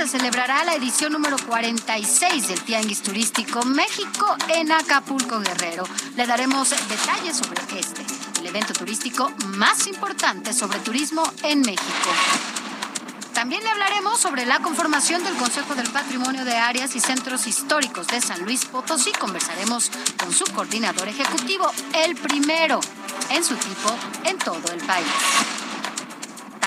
Se celebrará la edición número 46 del Tianguis Turístico México en Acapulco, Guerrero. Le daremos detalles sobre este, el evento turístico más importante sobre turismo en México. También le hablaremos sobre la conformación del Consejo del Patrimonio de Áreas y Centros Históricos de San Luis Potosí. Conversaremos con su coordinador ejecutivo, el primero en su tipo en todo el país.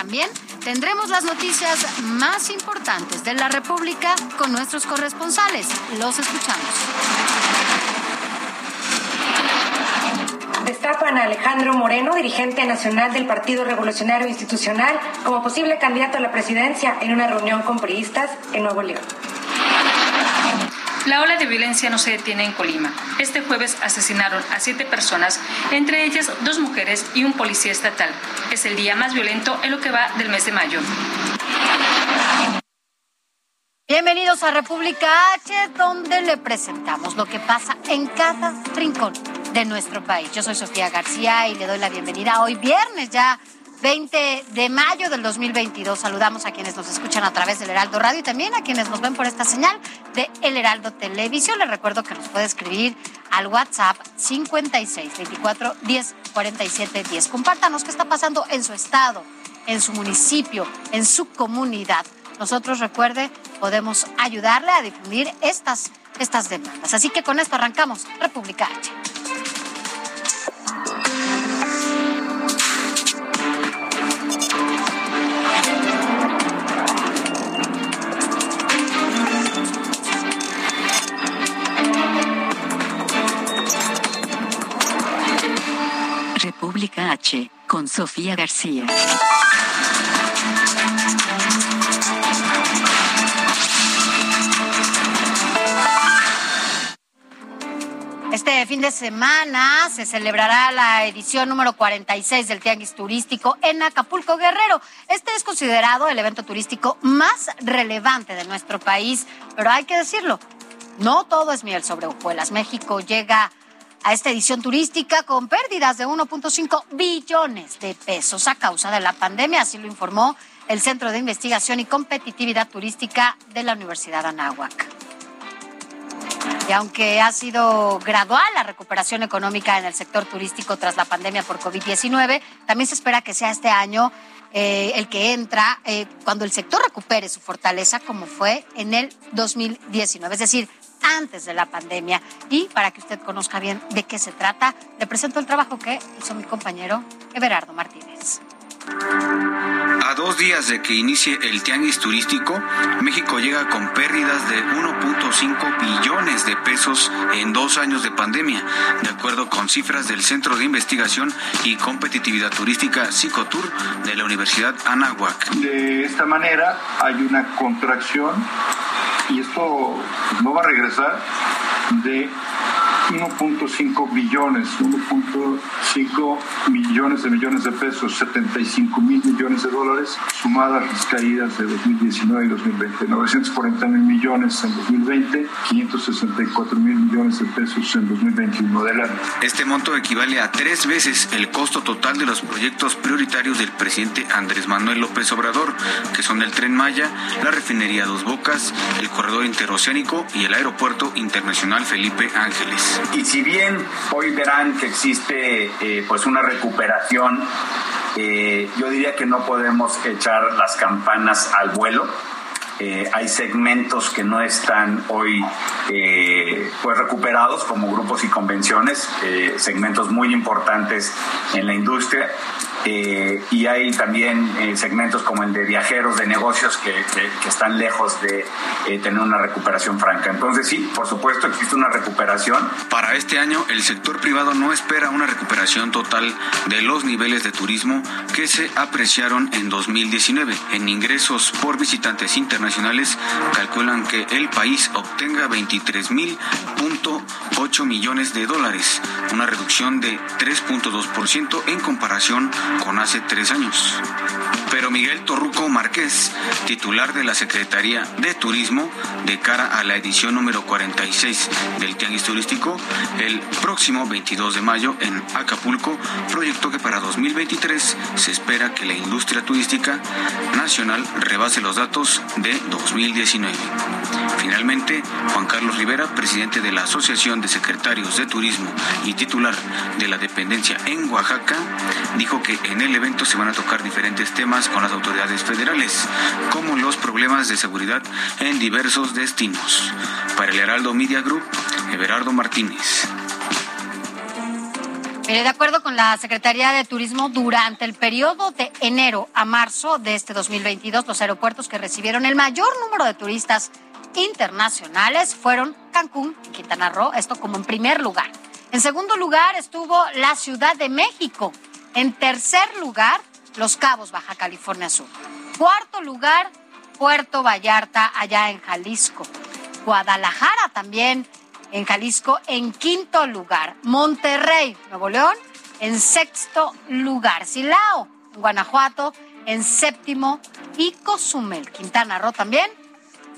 También tendremos las noticias más importantes de la República con nuestros corresponsales. Los escuchamos. Destapan a Alejandro Moreno, dirigente nacional del Partido Revolucionario Institucional, como posible candidato a la presidencia en una reunión con priistas en Nuevo León. La ola de violencia no se detiene en Colima. Este jueves asesinaron a siete personas, entre ellas dos mujeres y un policía estatal. Es el día más violento en lo que va del mes de mayo. Bienvenidos a República H, donde le presentamos lo que pasa en cada rincón de nuestro país. Yo soy Sofía García y le doy la bienvenida hoy viernes ya 20 de mayo del 2022. Saludamos a quienes nos escuchan a través del Heraldo Radio y también a quienes nos ven por esta señal de El Heraldo Televisión. Les recuerdo que nos puede escribir al WhatsApp 56 24 10 47 10. Compártanos qué está pasando en su estado, en su municipio, en su comunidad. Nosotros, recuerde, podemos ayudarle a difundir estas, estas demandas. Así que con esto arrancamos República H. República H, con Sofía García. Este fin de semana se celebrará la edición número 46 del Tianguis Turístico en Acapulco Guerrero. Este es considerado el evento turístico más relevante de nuestro país, pero hay que decirlo, no todo es miel sobre hojuelas. México llega a esta edición turística con pérdidas de 1.5 billones de pesos a causa de la pandemia, así lo informó el Centro de Investigación y Competitividad Turística de la Universidad Anáhuac. Y aunque ha sido gradual la recuperación económica en el sector turístico tras la pandemia por COVID-19, también se espera que sea este año eh, el que entra eh, cuando el sector recupere su fortaleza como fue en el 2019, es decir, antes de la pandemia. Y para que usted conozca bien de qué se trata, le presento el trabajo que hizo mi compañero Everardo Martínez. A dos días de que inicie el tianguis turístico, México llega con pérdidas de 1.5 billones de pesos en dos años de pandemia, de acuerdo con cifras del Centro de Investigación y Competitividad Turística Psicotur de la Universidad Anáhuac. De esta manera hay una contracción y esto no va a regresar de 1.5 billones, 1.5 millones de millones de pesos, 75 mil millones de dólares, sumadas las caídas de 2019 y 2020. 940 mil millones en 2020, 564 mil millones de pesos en 2021 del año. Este monto equivale a tres veces el costo total de los proyectos prioritarios del presidente Andrés Manuel López Obrador, que son el Tren Maya, la refinería Dos Bocas, el corredor interoceánico y el aeropuerto internacional Felipe Ángeles. Y si bien hoy verán que existe eh, pues una recuperación, eh, yo diría que no podemos echar las campanas al vuelo. Eh, hay segmentos que no están hoy pues recuperados como grupos y convenciones, segmentos muy importantes en la industria. Eh, y hay también eh, segmentos como el de viajeros, de negocios que, están lejos de eh, tener una recuperación franca. Entonces sí, por supuesto existe una recuperación. Para este año el sector privado no espera una recuperación total de los niveles de turismo que se apreciaron en 2019. En ingresos por visitantes internacionales calculan que el país obtenga 23.8 millones de dólares, una reducción de 3.2% en comparación con hace tres años. Pero Miguel Torruco Márquez, titular de la Secretaría de Turismo, de cara a la edición número 46 del Tianguis Turístico, el próximo 22 de mayo en Acapulco, proyectó que para 2023 se espera que la industria turística nacional rebase los datos de 2019. Finalmente, Juan Carlos Rivera, presidente de la Asociación de Secretarios de Turismo y titular de la dependencia en Oaxaca, dijo que en el evento se van a tocar diferentes temas con las autoridades federales, como los problemas de seguridad en diversos destinos. Para el Heraldo Media Group, Everardo Martínez. de acuerdo con la Secretaría de Turismo, durante el periodo de enero a marzo de este 2022, los aeropuertos que recibieron el mayor número de turistas internacionales fueron Cancún Quintana Roo, esto como en primer lugar. En segundo lugar estuvo la Ciudad de México. En tercer lugar, Los Cabos, Baja California Sur. Cuarto lugar, Puerto Vallarta, allá en Jalisco. Guadalajara también en Jalisco en quinto lugar. Monterrey, Nuevo León, en sexto lugar. Silao, Guanajuato, en séptimo. Y Cozumel, Quintana Roo también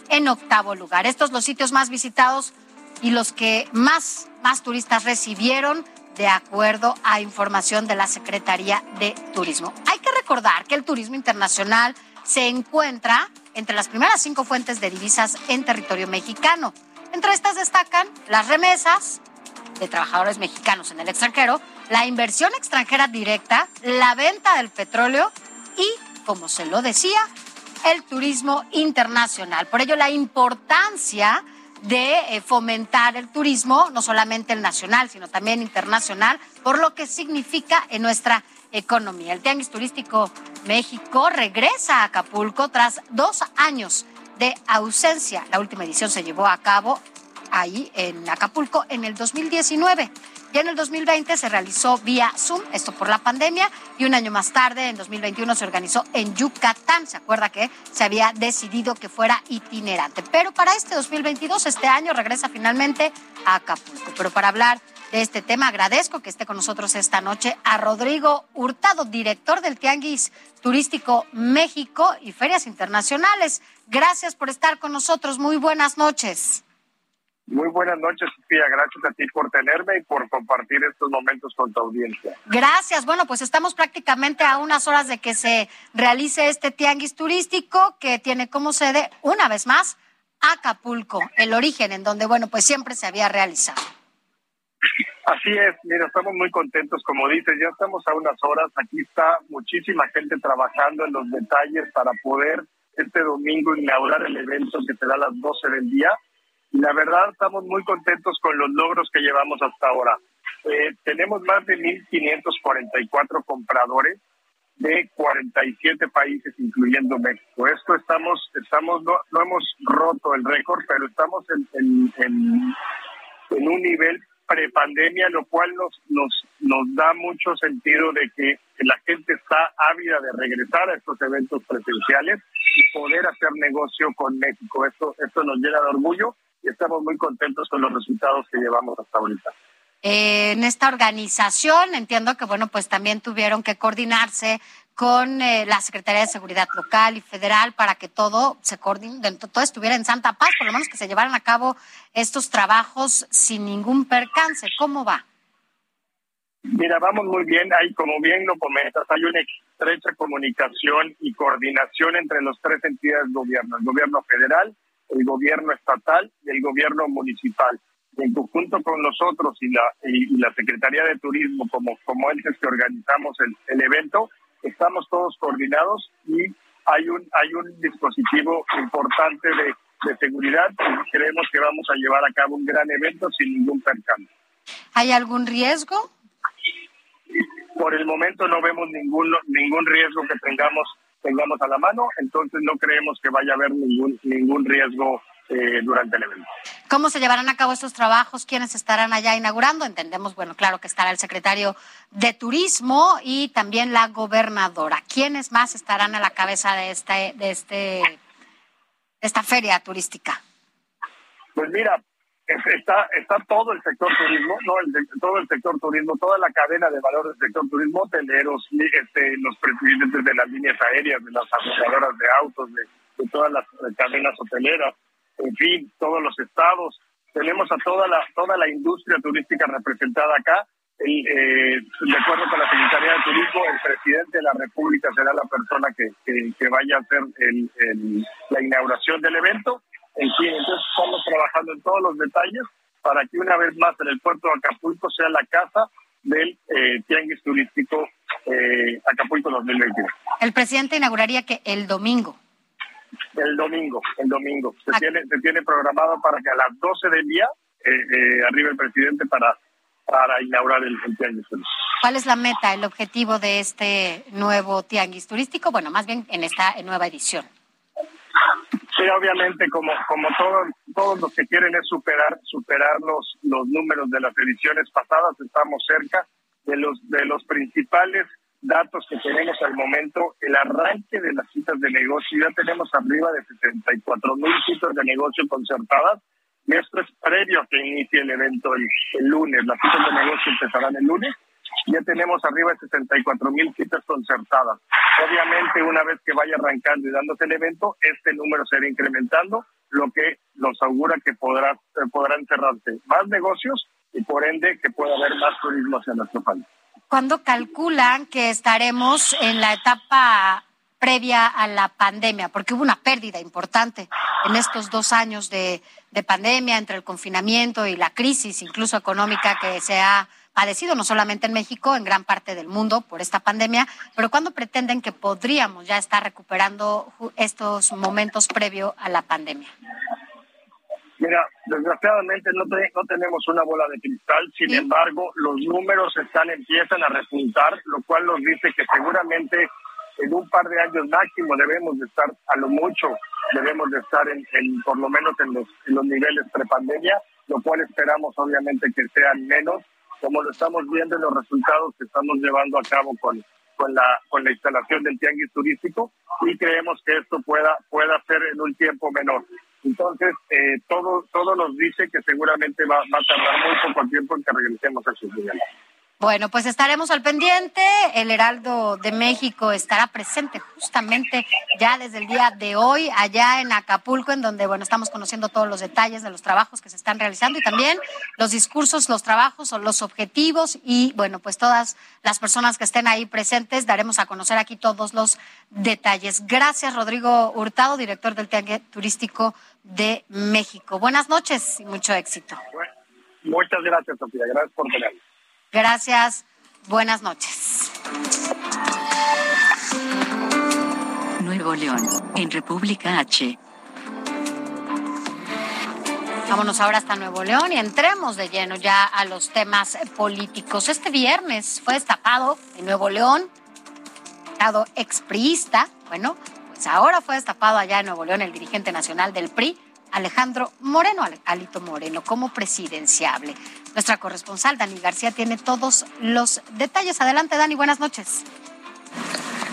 en octavo lugar. Estos los sitios más visitados y los que más, más turistas recibieron de acuerdo a información de la Secretaría de Turismo. Hay que recordar que el turismo internacional se encuentra entre las primeras cinco fuentes de divisas en territorio mexicano. Entre estas destacan las remesas de trabajadores mexicanos en el extranjero, la inversión extranjera directa, la venta del petróleo y, como se lo decía, el turismo internacional. Por ello, la importancia de eh, fomentar el turismo, no solamente el nacional, sino también internacional, por lo que significa en nuestra economía. El Tianguis Turístico México regresa a Acapulco tras dos años de ausencia. La última edición se llevó a cabo ahí en Acapulco en el 2019. Ya en el 2020 se realizó vía Zoom, esto por la pandemia, y un año más tarde, en 2021, se organizó en Yucatán. ¿Se acuerda que se había decidido que fuera itinerante? Pero para este 2022, este año, regresa finalmente a Acapulco. Pero para hablar de este tema, agradezco que esté con nosotros esta noche a Rodrigo Hurtado, director del Tianguis Turístico México y Ferias Internacionales. Gracias por estar con nosotros. Muy buenas noches. Muy buenas noches, Sofía. Gracias a ti por tenerme y por compartir estos momentos con tu audiencia. Gracias. Bueno, pues estamos prácticamente a unas horas de que se realice este tianguis turístico que tiene como sede, una vez más, Acapulco, el origen en donde, bueno, pues siempre se había realizado. Así es, mira, estamos muy contentos, como dices, ya estamos a unas horas, aquí está muchísima gente trabajando en los detalles para poder este domingo inaugurar el evento que será a las 12 del día la verdad estamos muy contentos con los logros que llevamos hasta ahora. Eh, tenemos más de 1.544 compradores de 47 países, incluyendo México. Esto estamos, estamos no, no hemos roto el récord, pero estamos en, en, en, un nivel prepandemia, lo cual nos, nos, nos da mucho sentido de que la gente está ávida de regresar a estos eventos presenciales y poder hacer negocio con México. Esto, esto nos llena de orgullo y estamos muy contentos con los resultados que llevamos hasta ahorita. Eh, en esta organización entiendo que bueno pues también tuvieron que coordinarse con eh, la Secretaría de Seguridad local y federal para que todo se coordine, todo estuviera en Santa Paz, por lo menos que se llevaran a cabo estos trabajos sin ningún percance. ¿Cómo va? Mira, vamos muy bien. Hay, como bien lo comentas, hay una estrecha comunicación y coordinación entre las tres entidades del gobierno, el gobierno federal, el gobierno estatal y el gobierno municipal. En conjunto con nosotros y la, y, la Secretaría de Turismo, como, como entes que organizamos el, el evento, estamos todos coordinados y hay un, hay un dispositivo importante de, de seguridad y creemos que vamos a llevar a cabo un gran evento sin ningún percance. ¿Hay algún riesgo? por el momento no vemos ningún ningún riesgo que tengamos tengamos a la mano, entonces no creemos que vaya a haber ningún ningún riesgo eh, durante el evento. ¿Cómo se llevarán a cabo estos trabajos? ¿Quiénes estarán allá inaugurando? Entendemos, bueno, claro que estará el secretario de Turismo y también la gobernadora. ¿Quiénes más estarán a la cabeza de este, de este, esta feria turística? Pues mira, está está todo el sector turismo, no todo el sector turismo, toda la cadena de valor del sector turismo, hoteleros, este, los presidentes de las líneas aéreas, de las asociadoras de autos, de, de todas las cadenas hoteleras en fin, todos los estados. Tenemos a toda la, toda la industria turística representada acá. El, eh, de acuerdo con la Secretaría de Turismo, el presidente de la República será la persona que, que, vaya a hacer el, la inauguración del evento. En fin, entonces estamos trabajando en todos los detalles para que una vez más en el puerto de Acapulco sea la casa del eh, tianguis turístico eh, Acapulco 2021. El presidente inauguraría que el domingo. El domingo, el domingo. Se, tiene, se tiene programado para que a las 12 del día eh, eh, arribe el presidente para, para inaugurar el, tianguis turístico. ¿Cuál es la meta, el objetivo de este nuevo tianguis turístico? Bueno, más bien en esta nueva edición. Sí, obviamente, como, como todos, todos los que quieren es superar, superar los, los números de las ediciones pasadas, estamos cerca de los, de los principales datos que tenemos al momento, el arranque de las citas de negocio, ya tenemos arriba de 64 mil citas de negocio concertadas, y esto es previo a que inicie el evento el, lunes, las citas de negocio empezarán el lunes, ya tenemos arriba de 64 mil citas concertadas. Obviamente, una vez que vaya arrancando y dándose el evento, este número se irá incrementando, lo que nos augura que podrá, eh, podrán cerrarse más negocios y por ende que pueda haber más turismo hacia nuestro país. ¿Cuándo calculan que estaremos en la etapa previa a la pandemia? Porque hubo una pérdida importante en estos dos años de, pandemia, entre el confinamiento y la crisis, incluso económica, que se ha padecido no solamente en México, en gran parte del mundo por esta pandemia, pero ¿cuándo pretenden que podríamos ya estar recuperando estos momentos previo a la pandemia? Mira, desgraciadamente no, no tenemos una bola de cristal, sin embargo, los números están empiezan a repuntar, lo cual nos dice que seguramente en un par de años máximo debemos de estar, a lo mucho, debemos de estar en, por lo menos en los, en los niveles prepandemia, lo cual esperamos obviamente que sean menos, como lo estamos viendo en los resultados que estamos llevando a cabo con, con la con la instalación del tianguis turístico y creemos que esto pueda pueda ser en un tiempo menor. Entonces, eh, todo, todo nos dice que seguramente va, va, a tardar muy poco tiempo en que regresemos a sus niveles. Bueno, pues estaremos al pendiente. El Heraldo de México estará presente justamente ya desde el día de hoy allá en Acapulco, en donde, bueno, estamos conociendo todos los detalles de los trabajos que se están realizando y también los discursos, los trabajos los objetivos y, bueno, pues todas las personas que estén ahí presentes daremos a conocer aquí todos los detalles. Gracias, Rodrigo Hurtado, director del Tiangue Turístico de México. Buenas noches y mucho éxito. muchas gracias, Sofía. Gracias por tenerme. Gracias. Buenas noches. Nuevo León, en República H. Vámonos ahora hasta Nuevo León y entremos de lleno ya a los temas políticos. Este viernes fue destapado en Nuevo León, estado expriista. Bueno, pues ahora fue destapado allá en Nuevo León el dirigente nacional del PRI, Alejandro Moreno, Alito Moreno, como presidenciable. Nuestra corresponsal, Dani García, tiene todos los detalles. Adelante, Dani, buenas noches.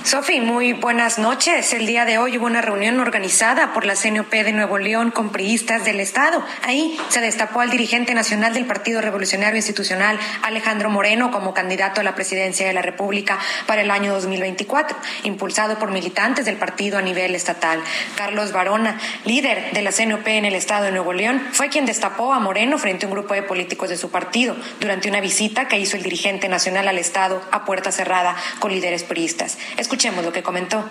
Sofi, muy buenas noches. El día de hoy hubo una reunión organizada por la CNOP de Nuevo León con priistas del Estado. Ahí se destapó al dirigente nacional del Partido Revolucionario Institucional, Alejandro Moreno, como candidato a la presidencia de la República para el año 2024, impulsado por militantes del partido a nivel estatal. Carlos Barona, líder de la CNOP en el Estado de Nuevo León, fue quien destapó a Moreno frente a un grupo de políticos de su partido durante una visita que hizo el dirigente nacional al Estado a puerta cerrada con líderes priistas. Escuchemos lo que comentó.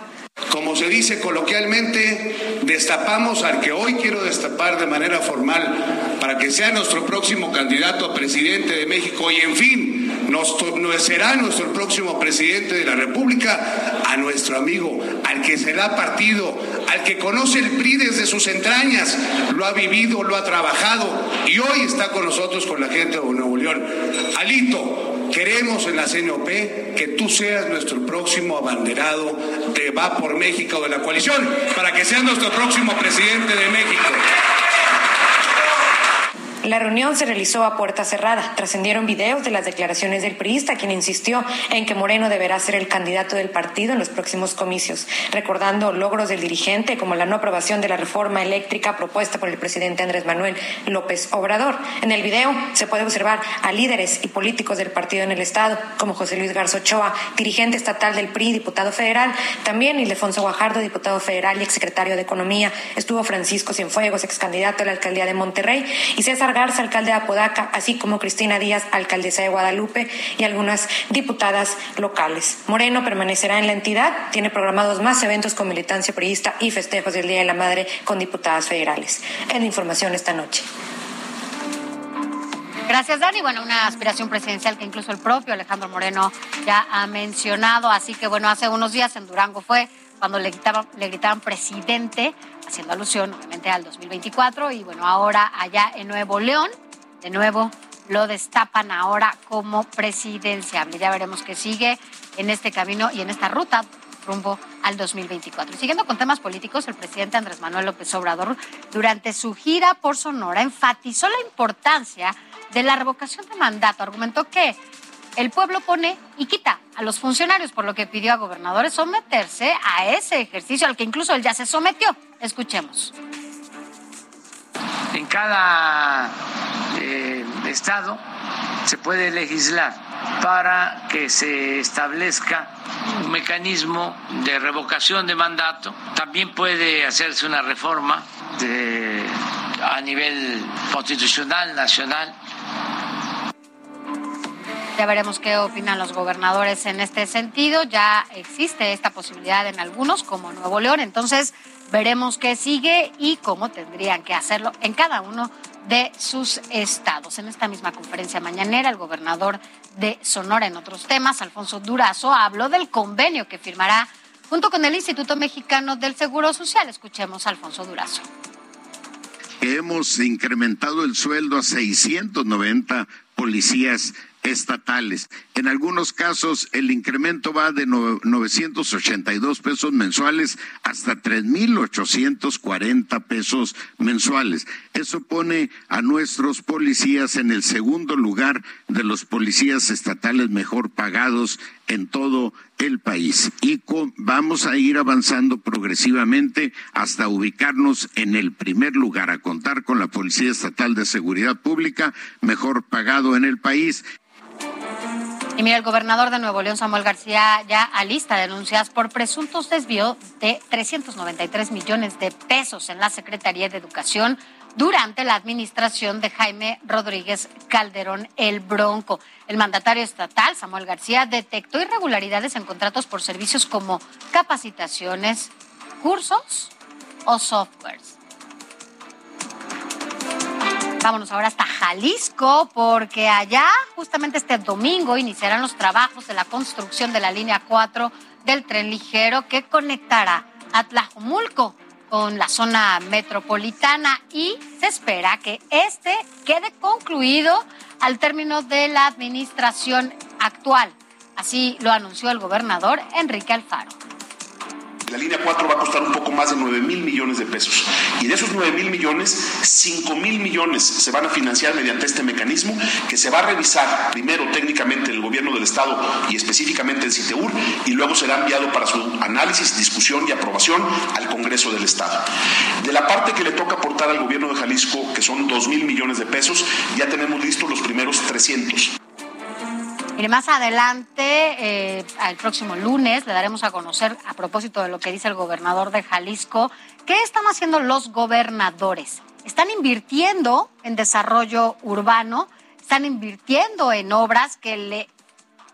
Como se dice coloquialmente, destapamos al que hoy quiero destapar de manera formal para que sea nuestro próximo candidato a presidente de México y en fin, nos, será nuestro próximo presidente de la República, a nuestro amigo, al que será partido, al que conoce el PRI desde sus entrañas, lo ha vivido, lo ha trabajado y hoy está con nosotros, con la gente de Nuevo León. Alito, Queremos en la CNOP que tú seas nuestro próximo abanderado de Va por México de la coalición, para que seas nuestro próximo presidente de México. La reunión se realizó a puerta cerrada. Trascendieron videos de las declaraciones del priista, quien insistió en que Moreno deberá ser el candidato del partido en los próximos comicios, recordando logros del dirigente como la no aprobación de la reforma eléctrica propuesta por el presidente Andrés Manuel López Obrador. En el video se puede observar a líderes y políticos del partido en el estado, como José Luis Garza Ochoa, dirigente estatal del PRI, diputado federal, también Ildefonso Guajardo, diputado federal y exsecretario de Economía. Estuvo Francisco Cienfuegos, ex candidato a la alcaldía de Monterrey, y César Garza, alcalde de Apodaca, así como Cristina Díaz, alcaldesa de Guadalupe, y algunas diputadas locales. Moreno permanecerá en la entidad, tiene programados más eventos con militancia priista y festejos del Día de la Madre con diputadas federales. En la información esta noche. Gracias, Dani. Bueno, una aspiración presidencial que incluso el propio Alejandro Moreno ya ha mencionado. Así que, bueno, hace unos días en Durango fue cuando le gritaban, le gritaban presidente, haciendo alusión obviamente al 2024. Y bueno, ahora allá en Nuevo León, de nuevo lo destapan ahora como presidenciable. Ya veremos qué sigue en este camino y en esta ruta rumbo al 2024. Y siguiendo con temas políticos, el presidente Andrés Manuel López Obrador, durante su gira por Sonora, enfatizó la importancia de la revocación de mandato. Argumentó que el pueblo pone y quita a los funcionarios, por lo que pidió a gobernadores someterse a ese ejercicio al que incluso él ya se sometió. Escuchemos. En cada eh, estado se puede legislar para que se establezca un mecanismo de revocación de mandato. También puede hacerse una reforma a nivel constitucional, nacional, ya veremos qué opinan los gobernadores en este sentido. Ya existe esta posibilidad en algunos, como Nuevo León. Entonces, veremos qué sigue y cómo tendrían que hacerlo en cada uno de sus estados. En esta misma conferencia mañanera, el gobernador de Sonora, en otros temas, Alfonso Durazo, habló del convenio que firmará junto con el Instituto Mexicano del Seguro Social. Escuchemos a Alfonso Durazo. Hemos incrementado el sueldo a 690 policías estatales. En algunos casos el incremento va de 982 pesos mensuales hasta 3.840 pesos mensuales. Eso pone a nuestros policías en el segundo lugar de los policías estatales mejor pagados en todo el país. Y vamos a ir avanzando progresivamente hasta ubicarnos en el primer lugar, a contar con la Policía Estatal de Seguridad Pública mejor pagado en el país y mira, el gobernador de Nuevo León, Samuel García, ya alista denuncias por presuntos desvíos de 393 millones de pesos en la Secretaría de Educación durante la administración de Jaime Rodríguez Calderón el Bronco. El mandatario estatal, Samuel García, detectó irregularidades en contratos por servicios como capacitaciones, cursos o softwares. Vámonos ahora hasta Jalisco, porque allá justamente este domingo iniciarán los trabajos de la construcción de la línea 4 del tren ligero que conectará a Tlajomulco con la zona metropolitana y se espera que este quede concluido al término de la administración actual. Así lo anunció el gobernador Enrique Alfaro. La línea 4 va a costar un poco más de 9 mil millones de pesos. Y de esos 9 mil millones, 5 mil millones se van a financiar mediante este mecanismo que se va a revisar primero técnicamente en el gobierno del Estado y específicamente en CITEUR y luego será enviado para su análisis, discusión y aprobación al Congreso del Estado. De la parte que le toca aportar al gobierno de Jalisco, que son 2 mil millones de pesos, ya tenemos listos los primeros 300. Mire, más adelante, eh, el próximo lunes, le daremos a conocer, a propósito de lo que dice el gobernador de Jalisco, qué están haciendo los gobernadores. Están invirtiendo en desarrollo urbano, están invirtiendo en obras que le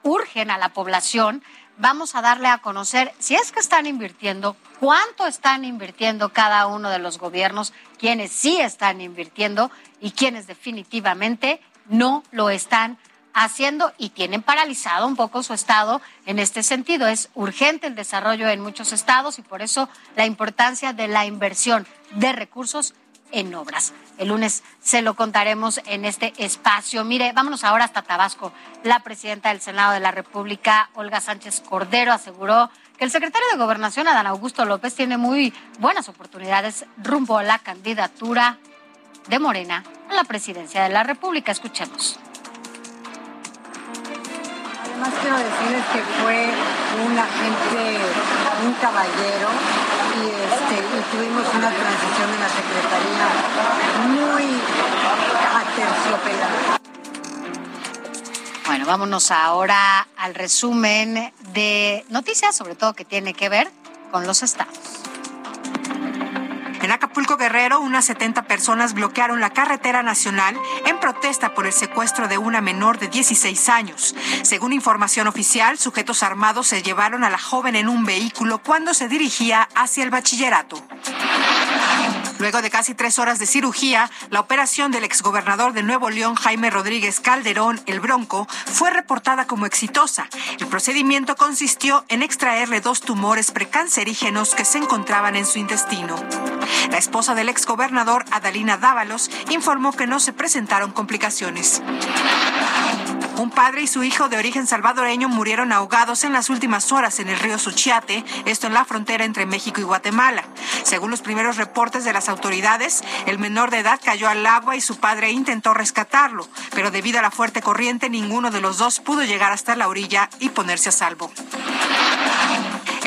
urgen a la población. Vamos a darle a conocer si es que están invirtiendo, cuánto están invirtiendo cada uno de los gobiernos, quienes sí están invirtiendo y quienes definitivamente no lo están haciendo y tienen paralizado un poco su estado en este sentido. Es urgente el desarrollo en muchos estados y por eso la importancia de la inversión de recursos en obras. El lunes se lo contaremos en este espacio. Mire, vámonos ahora hasta Tabasco. La presidenta del Senado de la República, Olga Sánchez Cordero, aseguró que el secretario de Gobernación, Adán Augusto López, tiene muy buenas oportunidades rumbo a la candidatura de Morena a la presidencia de la República. Escuchemos. Además quiero decirles que fue un agente, un caballero y, este, tuvimos una transición en la Secretaría muy aterciopelada. Bueno, vámonos ahora al resumen de noticias, sobre todo que tiene que ver con los estados. En Acapulco Guerrero, unas 70 personas bloquearon la carretera nacional en protesta por el secuestro de una menor de 16 años. Según información oficial, sujetos armados se llevaron a la joven en un vehículo cuando se dirigía hacia el bachillerato. Luego de casi tres horas de cirugía, la operación del exgobernador de Nuevo León, Jaime Rodríguez Calderón, el Bronco, fue reportada como exitosa. El procedimiento consistió en extraerle dos tumores precancerígenos que se encontraban en su intestino. La esposa del exgobernador, Adalina Dávalos, informó que no se presentaron complicaciones. Un padre y su hijo de origen salvadoreño murieron ahogados en las últimas horas en el río Suchiate, esto en la frontera entre México y Guatemala. Según los primeros reportes de las autoridades, el menor de edad cayó al agua y su padre intentó rescatarlo, pero debido a la fuerte corriente ninguno de los dos pudo llegar hasta la orilla y ponerse a salvo.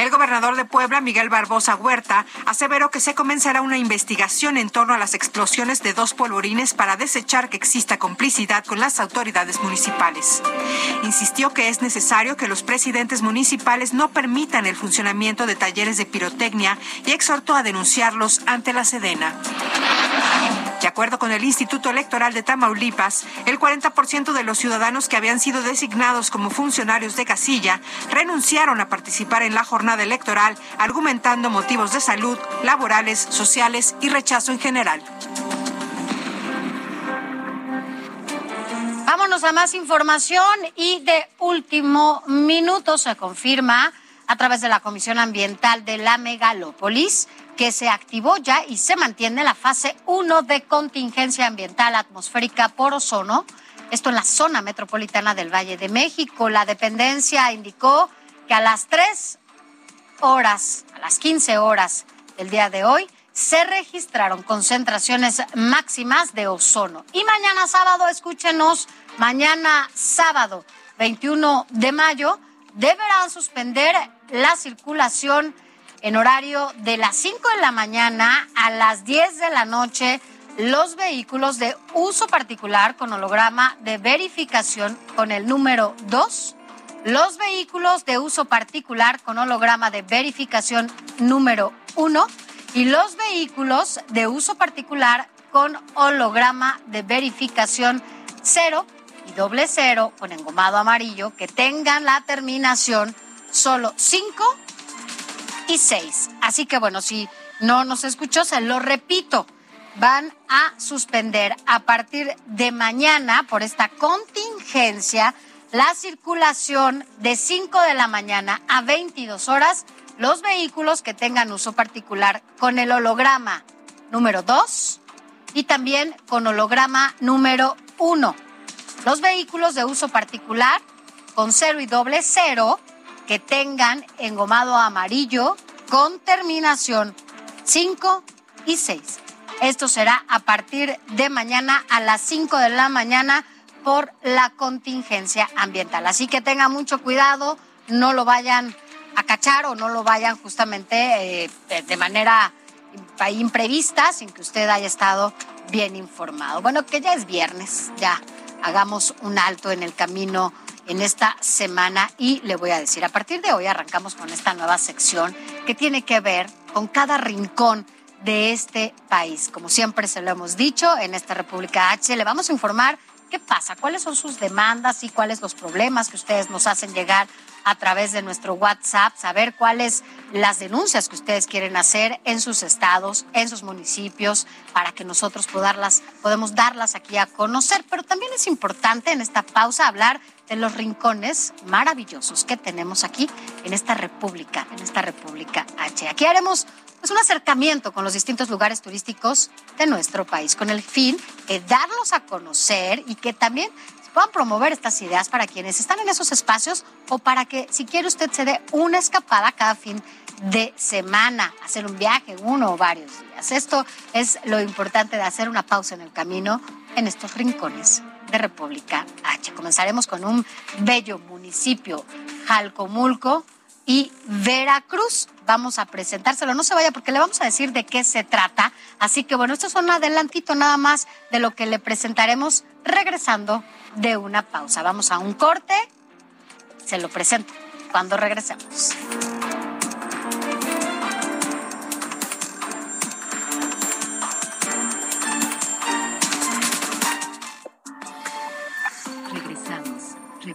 El gobernador de Puebla, Miguel Barbosa Huerta, aseveró que se comenzará una investigación en torno a las explosiones de dos polvorines para desechar que exista complicidad con las autoridades municipales. Insistió que es necesario que los presidentes municipales no permitan el funcionamiento de talleres de pirotecnia y exhortó a denunciarlos ante la Sedena. De acuerdo con el Instituto Electoral de Tamaulipas, el 40% de los ciudadanos que habían sido designados como funcionarios de casilla renunciaron a participar en la jornada electoral, argumentando motivos de salud, laborales, sociales y rechazo en general. Vámonos a más información y de último minuto se confirma a través de la Comisión Ambiental de la Megalópolis que se activó ya y se mantiene la fase 1 de contingencia ambiental atmosférica por ozono. Esto en la zona metropolitana del Valle de México. La dependencia indicó que a las 3 horas, a las 15 horas del día de hoy, se registraron concentraciones máximas de ozono. Y mañana sábado, escúchenos, mañana sábado 21 de mayo, deberán suspender la circulación en horario de las 5 de la mañana a las 10 de la noche los vehículos de uso particular con holograma de verificación con el número 2, los vehículos de uso particular con holograma de verificación número 1 y los vehículos de uso particular con holograma de verificación 0 y doble 0 con engomado amarillo que tengan la terminación solo 5 y 6. Así que bueno, si no nos escuchó, se lo repito, van a suspender a partir de mañana por esta contingencia la circulación de 5 de la mañana a 22 horas los vehículos que tengan uso particular con el holograma número 2 y también con holograma número 1. Los vehículos de uso particular con 0 y doble 0 que tengan engomado amarillo con terminación 5 y 6. Esto será a partir de mañana a las 5 de la mañana por la contingencia ambiental. Así que tengan mucho cuidado, no lo vayan a cachar o no lo vayan justamente eh, de manera imprevista sin que usted haya estado bien informado. Bueno, que ya es viernes, ya hagamos un alto en el camino en esta semana y le voy a decir, a partir de hoy arrancamos con esta nueva sección que tiene que ver con cada rincón de este país. Como siempre se lo hemos dicho, en esta República H le vamos a informar qué pasa, cuáles son sus demandas y cuáles los problemas que ustedes nos hacen llegar a través de nuestro WhatsApp, saber cuáles las denuncias que ustedes quieren hacer en sus estados, en sus municipios, para que nosotros podarlas, podemos darlas aquí a conocer. Pero también es importante en esta pausa hablar de los rincones maravillosos que tenemos aquí en esta república, en esta República H. Aquí haremos pues, un acercamiento con los distintos lugares turísticos de nuestro país, con el fin de darlos a conocer y que también puedan promover estas ideas para quienes están en esos espacios o para que, si quiere usted, se dé una escapada cada fin de semana, hacer un viaje, uno o varios días. Esto es lo importante de hacer una pausa en el camino en estos rincones de República H. Comenzaremos con un bello municipio, Jalcomulco y Veracruz. Vamos a presentárselo, no se vaya porque le vamos a decir de qué se trata. Así que bueno, esto es un adelantito nada más de lo que le presentaremos regresando de una pausa. Vamos a un corte, se lo presento cuando regresemos.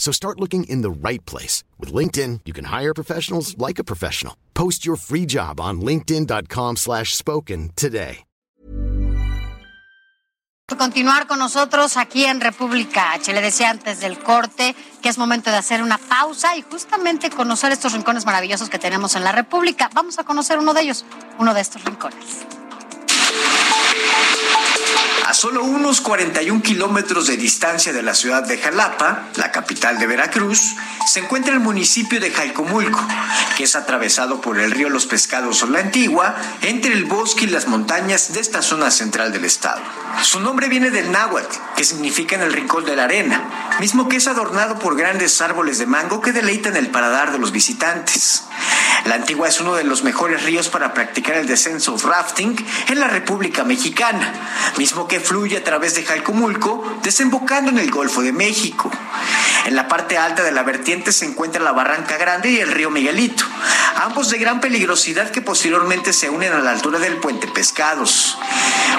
So start looking in the right place. With LinkedIn, you can hire professionals like a professional. Post your free job on linkedin.com slash spoken today. Continuar con nosotros aquí en República H. Le decía antes del corte que es momento de hacer una pausa y justamente conocer estos rincones maravillosos que tenemos en la República. Vamos a conocer uno de ellos, uno de estos rincones. A solo unos 41 kilómetros de distancia de la ciudad de Jalapa, la capital de Veracruz, se encuentra el municipio de Jalcomulco, que es atravesado por el río Los Pescados o la Antigua, entre el bosque y las montañas de esta zona central del estado. Su nombre viene del náhuatl, que significa en el rincón de la arena, mismo que es adornado por grandes árboles de mango que deleitan el paladar de los visitantes. La Antigua es uno de los mejores ríos para practicar el descenso rafting en la República Mexicana, mismo que fluye a través de Jalcomulco, desembocando en el Golfo de México. En la parte alta de la vertiente se encuentra la Barranca Grande y el río Miguelito, ambos de gran peligrosidad que posteriormente se unen a la altura del puente Pescados.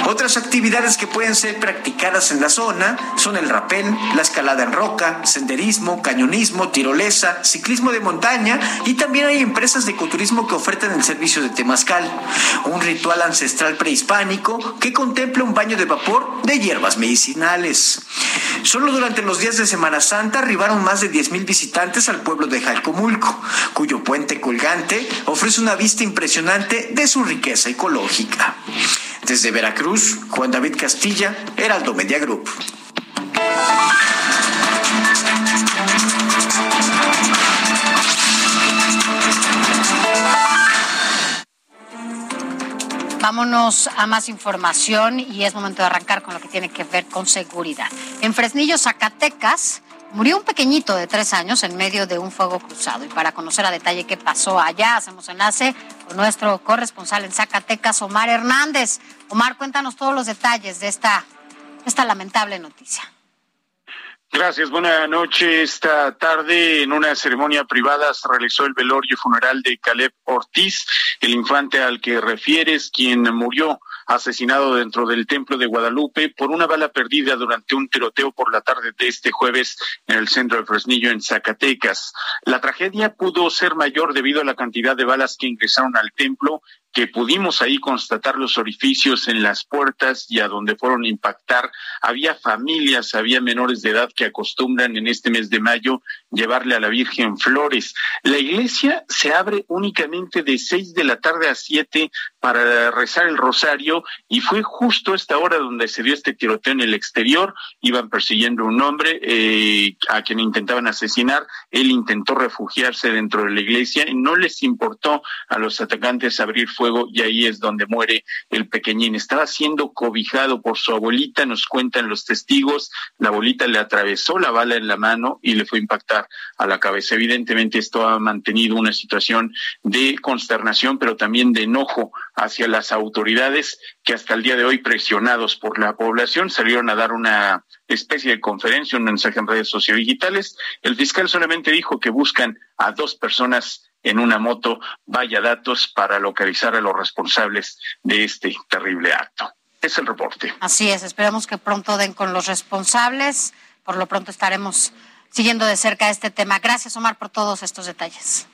Otras actividades que pueden ser practicadas en la zona son el rapel, la escalada en roca, senderismo, cañonismo, tirolesa, ciclismo de montaña y también hay empresas de ecoturismo que ofertan el servicio de temazcal, un ritual ancestral prehispánico que contempla un baño de vapor de hierbas medicinales. Solo durante los días de Semana Santa arribaron más de 10.000 visitantes al pueblo de Jalcomulco, cuyo puente colgante ofrece una vista impresionante de su riqueza ecológica. Desde Veracruz, Juan David Castilla, Heraldo Media Group. Vámonos a más información y es momento de arrancar con lo que tiene que ver con seguridad. En Fresnillo, Zacatecas, murió un pequeñito de tres años en medio de un fuego cruzado. Y para conocer a detalle qué pasó allá, hacemos enlace con nuestro corresponsal en Zacatecas, Omar Hernández. Omar, cuéntanos todos los detalles de esta, esta lamentable noticia. Gracias, buena noche. Esta tarde, en una ceremonia privada, se realizó el velorio funeral de Caleb Ortiz, el infante al que refieres, quien murió asesinado dentro del templo de Guadalupe por una bala perdida durante un tiroteo por la tarde de este jueves en el centro de Fresnillo, en Zacatecas. La tragedia pudo ser mayor debido a la cantidad de balas que ingresaron al templo que pudimos ahí constatar los orificios en las puertas y a donde fueron a impactar. Había familias, había menores de edad que acostumbran en este mes de mayo llevarle a la Virgen flores. La iglesia se abre únicamente de seis de la tarde a siete para rezar el rosario y fue justo esta hora donde se dio este tiroteo en el exterior. Iban persiguiendo un hombre eh, a quien intentaban asesinar. Él intentó refugiarse dentro de la iglesia y no les importó a los atacantes abrir y ahí es donde muere el pequeñín. Estaba siendo cobijado por su abuelita, nos cuentan los testigos. La abuelita le atravesó la bala en la mano y le fue a impactar a la cabeza. Evidentemente esto ha mantenido una situación de consternación, pero también de enojo hacia las autoridades que hasta el día de hoy, presionados por la población, salieron a dar una especie de conferencia, un mensaje en redes sociodigitales. El fiscal solamente dijo que buscan a dos personas en una moto. Vaya datos para localizar a los responsables de este terrible acto. Es el reporte. Así es, esperamos que pronto den con los responsables. Por lo pronto estaremos siguiendo de cerca este tema. Gracias, Omar, por todos estos detalles.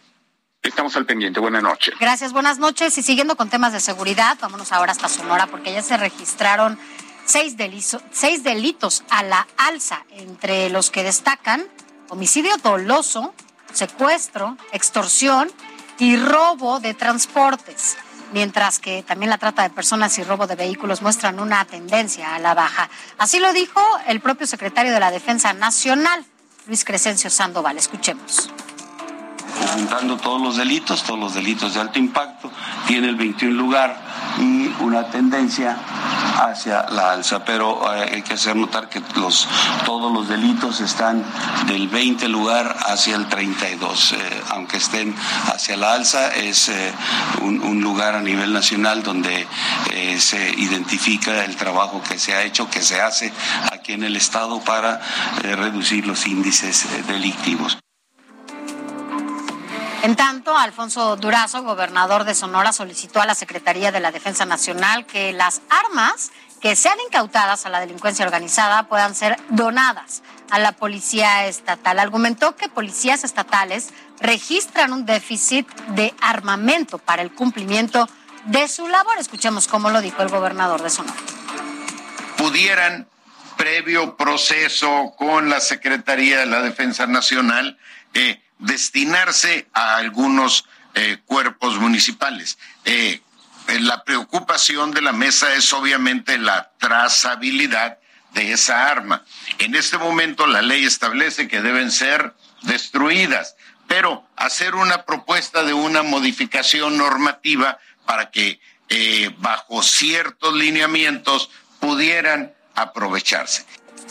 Estamos al pendiente. Buenas noches. Gracias, buenas noches. Y siguiendo con temas de seguridad, vámonos ahora hasta Sonora porque ya se registraron seis, delitos, seis delitos a la alza, entre los que destacan homicidio doloso, secuestro, extorsión y robo de transportes mientras que también la trata de personas y robo de vehículos muestran una tendencia a la baja. Así lo dijo el propio secretario de la Defensa Nacional, Luis Crescencio Sandoval. Escuchemos juntando todos los delitos, todos los delitos de alto impacto, tiene el 21 lugar y una tendencia hacia la alza, pero eh, hay que hacer notar que los, todos los delitos están del 20 lugar hacia el 32, eh, aunque estén hacia la alza, es eh, un, un, lugar a nivel nacional donde se identifica el trabajo que se ha hecho, que se hace aquí en el Estado para reducir los índices delictivos. En tanto, Alfonso Durazo, gobernador de Sonora, solicitó a la Secretaría de la Defensa Nacional que las armas que sean incautadas a la delincuencia organizada puedan ser donadas a la policía estatal. Argumentó que policías estatales registran un déficit de armamento para el cumplimiento de su labor. Escuchemos cómo lo dijo el gobernador de Sonora. Pudieran, previo proceso con la Secretaría de la Defensa Nacional, eh, destinarse a algunos eh, cuerpos municipales. Eh, la preocupación de la mesa es obviamente la trazabilidad de esa arma. En este momento la ley establece que deben ser destruidas, pero hacer una propuesta de una modificación normativa para que eh, bajo ciertos lineamientos pudieran aprovecharse.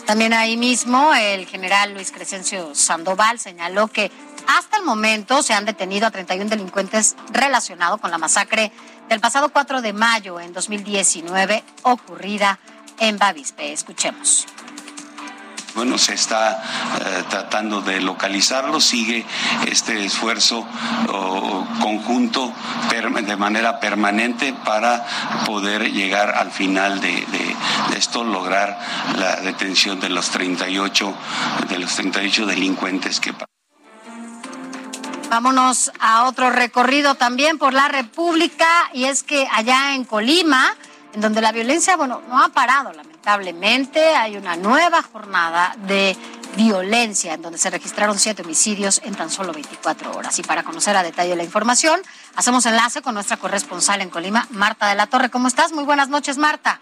También ahí mismo el general Luis Crescencio Sandoval señaló que hasta el momento se han detenido a 31 delincuentes relacionados con la masacre del pasado 4 de mayo en 2019 ocurrida en Bavispe. Escuchemos bueno, se está eh, tratando de localizarlo, sigue este esfuerzo conjunto de manera permanente para poder llegar al final de, esto, lograr la detención de los 38, de los 38 delincuentes que Vámonos a otro recorrido también por la República y es que allá en Colima, en donde la violencia, bueno, no ha parado lamentablemente, hay una nueva jornada de violencia en donde se registraron siete homicidios en tan solo 24 horas. Y para conocer a detalle la información, hacemos enlace con nuestra corresponsal en Colima, Marta de la Torre. ¿Cómo estás? Muy buenas noches, Marta.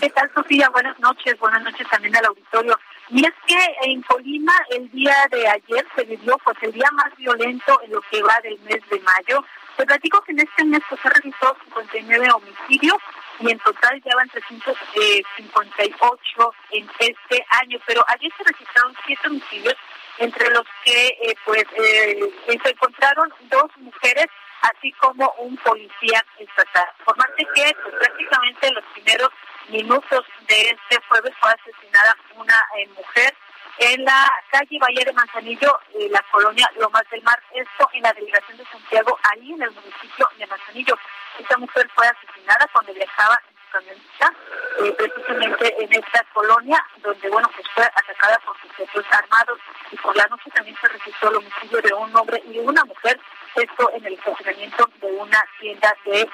¿Qué tal, Sofía? Buenas noches. Buenas noches también al auditorio. Y es que en Colima el día de ayer se vivió pues el día más violento en lo que va del mes de mayo. Te platico que en este mes pues, se registró 59 homicidios y en total ya van 358 en este año. Pero ayer se registraron siete homicidios, entre los que eh, pues eh, se encontraron dos mujeres así como un policía estatal. Por más de que pues, prácticamente los primeros minutos de este jueves fue asesinada una eh, mujer en la calle Valle de Manzanillo, eh, la colonia Lomas del Mar, esto en la delegación de Santiago, ahí en el municipio de Manzanillo. Esta mujer fue asesinada cuando viajaba en su camioneta, eh, precisamente en esta colonia, donde bueno pues fue atacada por sujetos armados y por la noche también se registró el homicidio de un hombre y una mujer, esto en el estacionamiento de una tienda de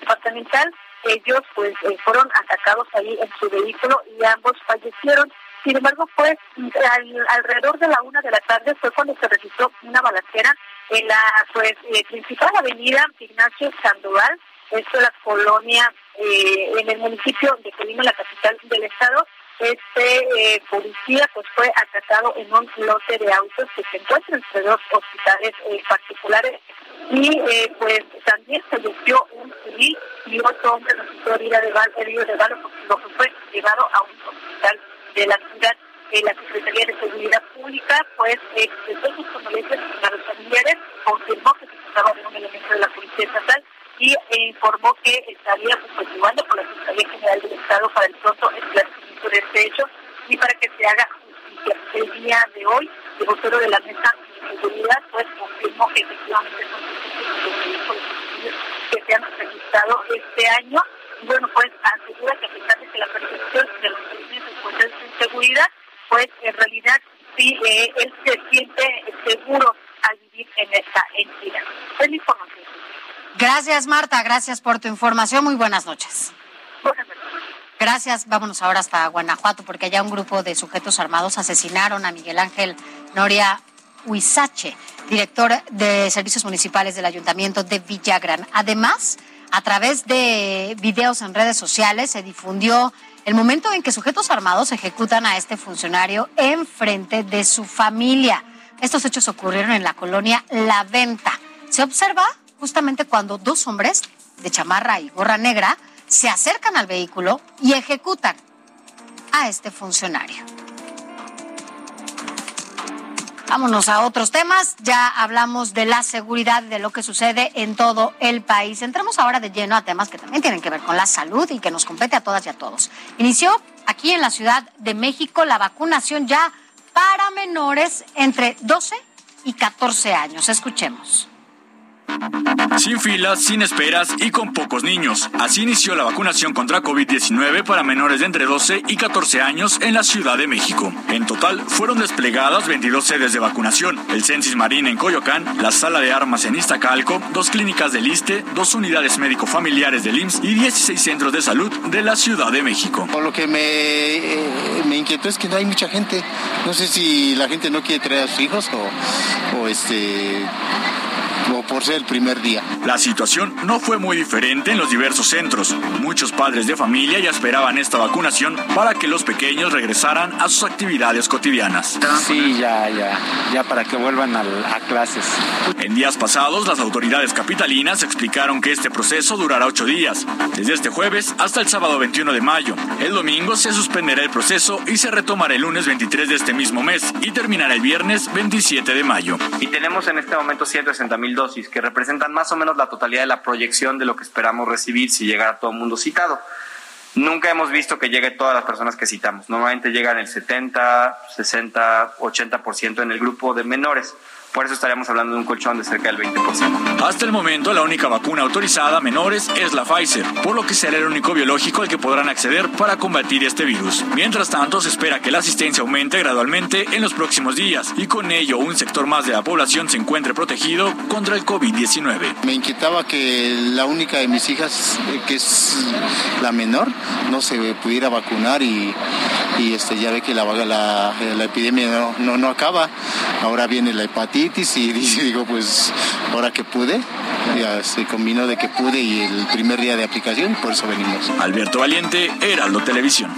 departamental ellos pues eh, fueron atacados ahí en su vehículo y ambos fallecieron. Sin embargo, fue alrededor de la una de la tarde fue cuando se registró una balacera en la pues eh, principal avenida Ignacio Sandoval, esto es la colonia eh, en el municipio de Colima, la capital del estado. Este policía pues fue atacado en un lote de autos que se encuentra entre dos hospitales particulares. Y eh, pues también se falleció un civil y otro hombre resultó herido de bala, herido bala porque fue llevado a un hospital de la ciudad. La Secretaría de Seguridad Pública pues expresó sus condolencias a los familiares, confirmó que se trataba de un elemento de la Policía Estatal y eh, informó que estaría pues, por la Secretaría General del Estado para el pronto esclarecimiento de este hecho y para que se haga justicia. El día de hoy, el vocero de la mesa de seguridad pues confirmó que efectivamente vivir en esta entidad. Es la información. Gracias, Marta. Gracias por tu información. Muy buenas noches. Gracias. Vámonos ahora hasta Guanajuato, porque allá un grupo de sujetos armados asesinaron a Miguel Ángel Noria Huizache, director de Servicios Municipales del Ayuntamiento de Villagrán. Además, a través de videos en redes sociales se difundió el momento en que sujetos armados ejecutan a este funcionario en frente de su familia. Estos hechos ocurrieron en la colonia La Venta. Se observa justamente cuando dos hombres de chamarra y gorra negra se acercan al vehículo y ejecutan a este funcionario. Vámonos a otros temas. Ya hablamos de la seguridad, de lo que sucede en todo el país. Entremos ahora de lleno a temas que también tienen que ver con la salud y que nos compete a todas y a todos. Inició aquí en la Ciudad de México la vacunación ya para menores entre 12 y 14 años. Escuchemos. Sin filas, sin esperas y con pocos niños. Así inició la vacunación contra COVID-19 para menores de entre 12 y 14 años en la Ciudad de México. En total, fueron desplegadas 22 sedes de vacunación, el Censis Marina en Coyoacán, la Sala de Armas en Iztacalco, dos clínicas del ISTE, dos unidades médico-familiares del IMSS y 16 centros de salud de la Ciudad de México. lo que me, eh, me inquietó es que no hay mucha gente. No sé si la gente no quiere traer a sus hijos o, o este o por ser el primer día. La situación no fue muy diferente en los diversos centros. Muchos padres de familia ya esperaban esta vacunación para que los pequeños regresaran a sus actividades cotidianas. Sí, ya, ya, ya para que vuelvan a, a clases. En días pasados, las autoridades capitalinas explicaron que este proceso durará ocho días, desde este jueves hasta el sábado 21 de mayo. El domingo se suspenderá el proceso y se retomará el lunes 23 de este mismo mes y terminará el viernes 27 de mayo. Y tenemos en este momento 160 mil dosis, que representan más o menos la totalidad de la proyección de lo que esperamos recibir si llegara todo el mundo citado. Nunca hemos visto que llegue todas las personas que citamos. Normalmente llegan el 70, 60, 80% en el grupo de menores. Por eso estaríamos hablando de un colchón de cerca del 20%. Hasta el momento, la única vacuna autorizada a menores es la Pfizer, por lo que será el único biológico al que podrán acceder para combatir este virus. Mientras tanto, se espera que la asistencia aumente gradualmente en los próximos días y con ello un sector más de la población se encuentre protegido contra el COVID-19. Me inquietaba que la única de mis hijas, eh, que es la menor, no se pudiera vacunar y, y este, ya ve que la, la, la epidemia no, no, no acaba. Ahora viene la hepatitis y digo, pues ahora que pude, ya se combinó de que pude y el primer día de aplicación, por eso venimos. Alberto Valiente, Heraldo Televisión.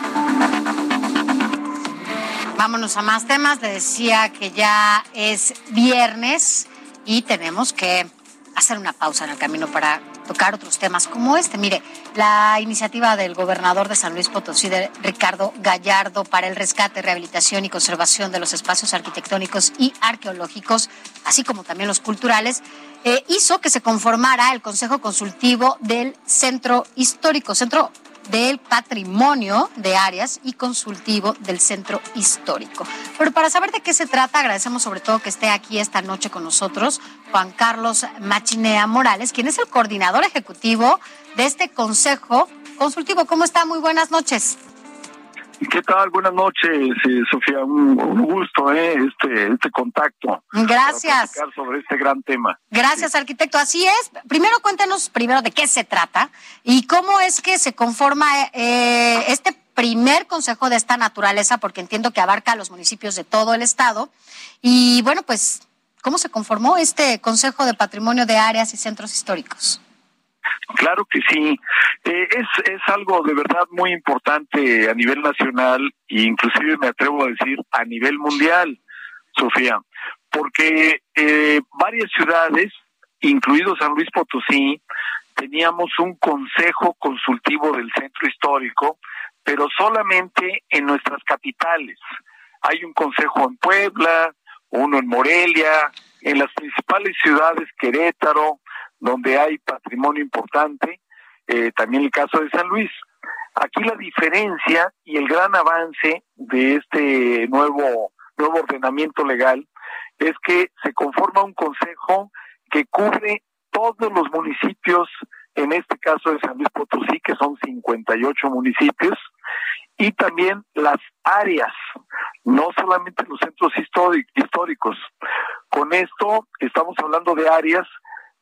Vámonos a más temas. Le decía que ya es viernes y tenemos que hacer una pausa en el camino para tocar otros temas como este. Mire, la iniciativa del gobernador de San Luis Potosí, de Ricardo Gallardo, para el rescate, rehabilitación y conservación de los espacios arquitectónicos y arqueológicos, así como también los culturales, eh, hizo que se conformara el Consejo Consultivo del Centro Histórico, Centro del patrimonio de áreas y consultivo del centro histórico. Pero para saber de qué se trata, agradecemos sobre todo que esté aquí esta noche con nosotros Juan Carlos Machinea Morales, quien es el coordinador ejecutivo de este consejo consultivo. ¿Cómo está? Muy buenas noches. ¿Qué tal? Buenas noches, eh, Sofía. Un, un gusto, eh, este, este contacto. Gracias. Para sobre este gran tema. Gracias, arquitecto. Así es. Primero cuéntenos primero de qué se trata y cómo es que se conforma eh, este primer consejo de esta naturaleza, porque entiendo que abarca a los municipios de todo el estado. Y bueno, pues, ¿cómo se conformó este Consejo de Patrimonio de Áreas y Centros Históricos? Claro que sí. Eh, es, es algo de verdad muy importante a nivel nacional e inclusive me atrevo a decir a nivel mundial, Sofía, porque eh, varias ciudades, incluido San Luis Potosí, teníamos un consejo consultivo del centro histórico, pero solamente en nuestras capitales. Hay un consejo en Puebla, uno en Morelia, en las principales ciudades, Querétaro, donde hay patrimonio importante, eh, también el caso de San Luis. Aquí la diferencia y el gran avance de este nuevo, nuevo ordenamiento legal es que se conforma un consejo que cubre todos los municipios, en este caso de San Luis Potosí, que son 58 municipios, y también las áreas, no solamente los centros históricos. con esto estamos hablando de áreas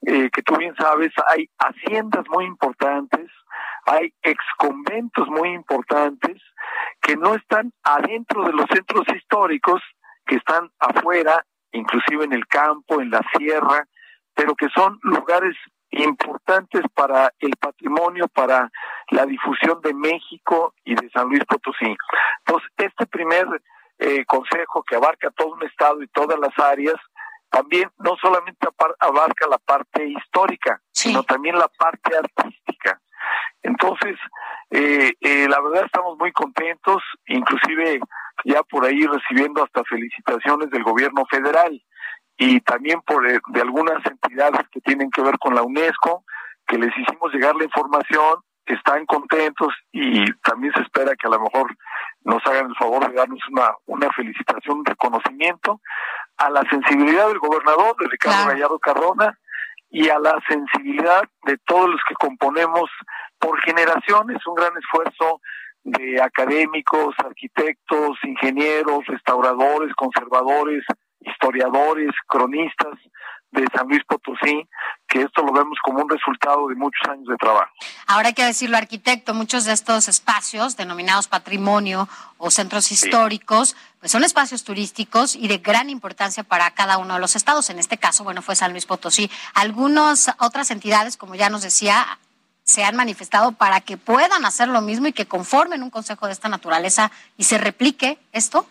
eh, que tú bien sabes, hay haciendas muy importantes, hay exconventos muy importantes que no están adentro de los centros históricos, que están afuera, inclusive en el campo, en la sierra, pero que son lugares importantes para el patrimonio, para la difusión de México y de San Luis Potosí. Entonces, este primer eh, consejo que abarca todo un estado y todas las áreas, también no solamente abarca la parte histórica, sino también la parte artística. Entonces, eh, eh, la verdad estamos muy contentos, inclusive ya por ahí recibiendo hasta felicitaciones del gobierno federal y también por eh, de algunas entidades que tienen que ver con la UNESCO, que les hicimos llegar la información, están contentos y también se espera que a lo mejor nos hagan el favor de darnos una, una felicitación, un reconocimiento a la sensibilidad del gobernador, de Ricardo Gallardo Cardona, y a la sensibilidad de todos los que componemos por generaciones un gran esfuerzo de académicos, arquitectos, ingenieros, restauradores, conservadores, historiadores, cronistas de San Luis Potosí, que esto lo vemos como un resultado de muchos años de trabajo. Ahora hay que decirlo, arquitecto, muchos de estos espacios denominados patrimonio o centros históricos, pues son espacios turísticos y de gran importancia para cada uno de los estados. En este caso, bueno, fue San Luis Potosí. Algunas otras entidades, como ya nos decía, se han manifestado para que puedan hacer lo mismo y que conformen un consejo de esta naturaleza y se replique esto.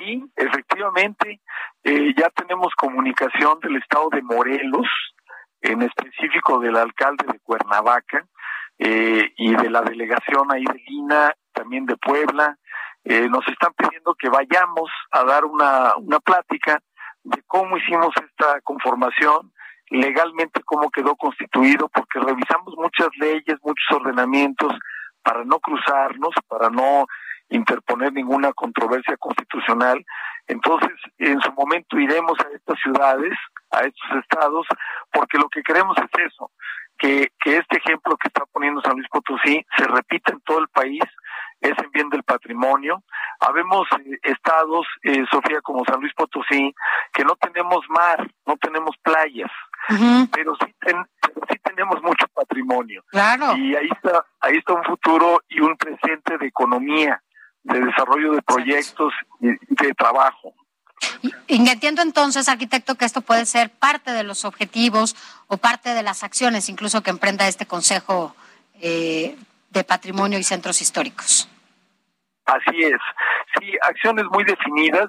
Sí, efectivamente, eh, ya tenemos comunicación del estado de Morelos, en específico del alcalde de Cuernavaca eh, y de la delegación ahí de Lina, también de Puebla. Eh, nos están pidiendo que vayamos a dar una, una plática de cómo hicimos esta conformación, legalmente cómo quedó constituido, porque revisamos muchas leyes, muchos ordenamientos para no cruzarnos, para no interponer ninguna controversia constitucional. Entonces, en su momento iremos a estas ciudades, a estos estados, porque lo que queremos es eso, que, que este ejemplo que está poniendo San Luis Potosí se repita en todo el país, es en bien del patrimonio. Habemos eh, estados, eh, Sofía, como San Luis Potosí, que no tenemos mar, no tenemos playas, pero, sí pero sí tenemos mucho patrimonio. Claro. Y ahí está, ahí está un futuro y un presente de economía de desarrollo de proyectos y de trabajo. Y entiendo entonces, arquitecto, que esto puede ser parte de los objetivos o parte de las acciones incluso que emprenda este Consejo eh, de Patrimonio y Centros Históricos. Así es. Sí, acciones muy definidas.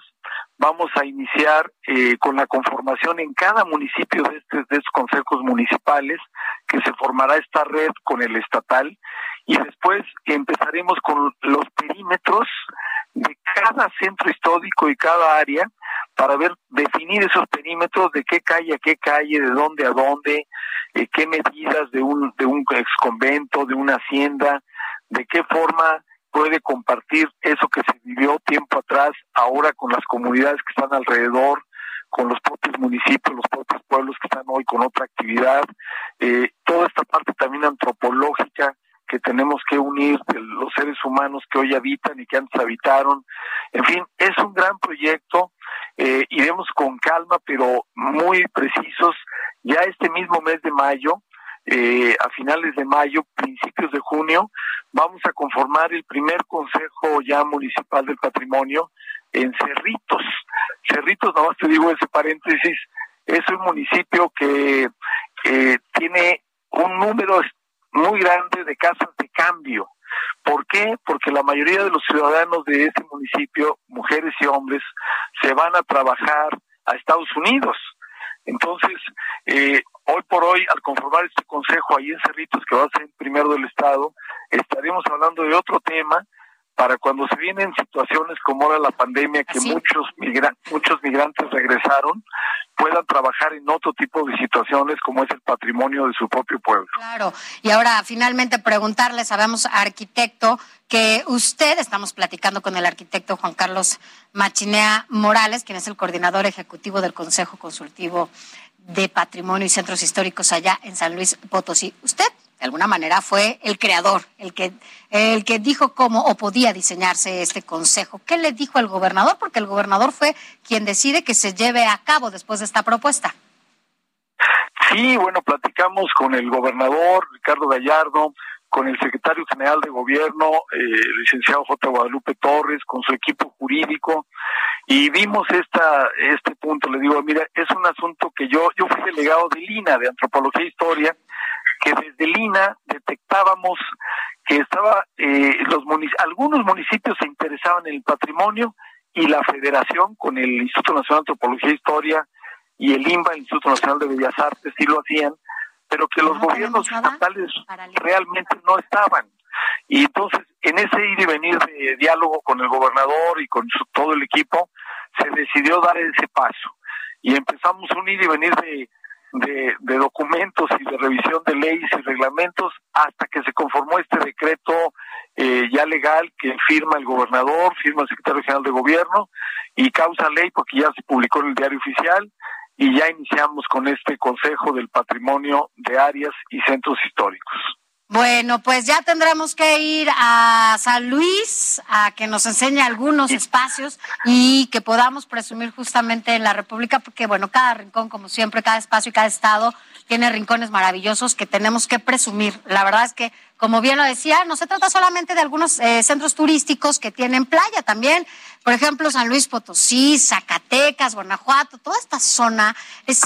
Vamos a iniciar eh, con la conformación en cada municipio de, este, de estos consejos municipales, que se formará esta red con el estatal y después empezaremos con los perímetros de cada centro histórico y cada área para ver definir esos perímetros de qué calle a qué calle, de dónde a dónde, eh, qué medidas de un de un ex convento, de una hacienda, de qué forma puede compartir eso que se vivió tiempo atrás ahora con las comunidades que están alrededor, con los propios municipios, los propios pueblos que están hoy con otra actividad, eh, toda esta parte también antropológica que tenemos que unir los seres humanos que hoy habitan y que antes habitaron. En fin, es un gran proyecto. Eh, iremos con calma, pero muy precisos. Ya este mismo mes de mayo, eh, a finales de mayo, principios de junio, vamos a conformar el primer Consejo ya Municipal del Patrimonio en Cerritos. Cerritos, nomás te digo ese paréntesis, es un municipio que eh, tiene un número muy grande de casas de cambio. ¿Por qué? Porque la mayoría de los ciudadanos de este municipio, mujeres y hombres, se van a trabajar a Estados Unidos. Entonces, eh, hoy por hoy, al conformar este consejo ahí en Cerritos, que va a ser el primero del Estado, estaremos hablando de otro tema para cuando se vienen situaciones como ahora la pandemia, que muchos, muchos migrantes regresaron, puedan trabajar en otro tipo de situaciones como es el patrimonio de su propio pueblo. Claro, y ahora finalmente preguntarle, sabemos arquitecto, que usted, estamos platicando con el arquitecto Juan Carlos Machinea Morales, quien es el coordinador ejecutivo del Consejo Consultivo de Patrimonio y Centros Históricos allá en San Luis Potosí. Usted de alguna manera fue el creador, el que, el que dijo cómo o podía diseñarse este consejo. ¿Qué le dijo el gobernador? Porque el gobernador fue quien decide que se lleve a cabo después de esta propuesta. Sí, bueno, platicamos con el gobernador Ricardo Gallardo, con el secretario general de gobierno, eh, el licenciado J. Guadalupe Torres, con su equipo jurídico, y vimos esta, este punto. Le digo, mira, es un asunto que yo, yo fui delegado de Lina, de Antropología e Historia, que desde Lina detectábamos que estaba, eh, los algunos municipios se interesaban en el patrimonio y la federación con el Instituto Nacional de Antropología e Historia y el INBA, el Instituto Nacional de Bellas Artes, sí lo hacían, pero que los gobiernos estatales realmente no estaban. Y entonces, en ese ir y venir de diálogo con el gobernador y con todo el equipo, se decidió dar ese paso. Y empezamos un ir y venir de, de, documentos y de revisión de leyes y reglamentos hasta que se conformó este decreto eh, ya legal que firma el gobernador, firma el secretario general de gobierno y causa ley porque ya se publicó en el diario oficial y ya iniciamos con este Consejo del Patrimonio de Áreas y Centros Históricos. Bueno, pues ya tendremos que ir a San Luis a que nos enseñe algunos espacios y que podamos presumir justamente en la República, porque bueno, cada rincón, como siempre, cada espacio y cada estado tiene rincones maravillosos que tenemos que presumir. La verdad es que, como bien lo decía, no se trata solamente de algunos eh, centros turísticos que tienen playa, también, por ejemplo, San Luis Potosí, Zacatecas, Guanajuato, toda esta zona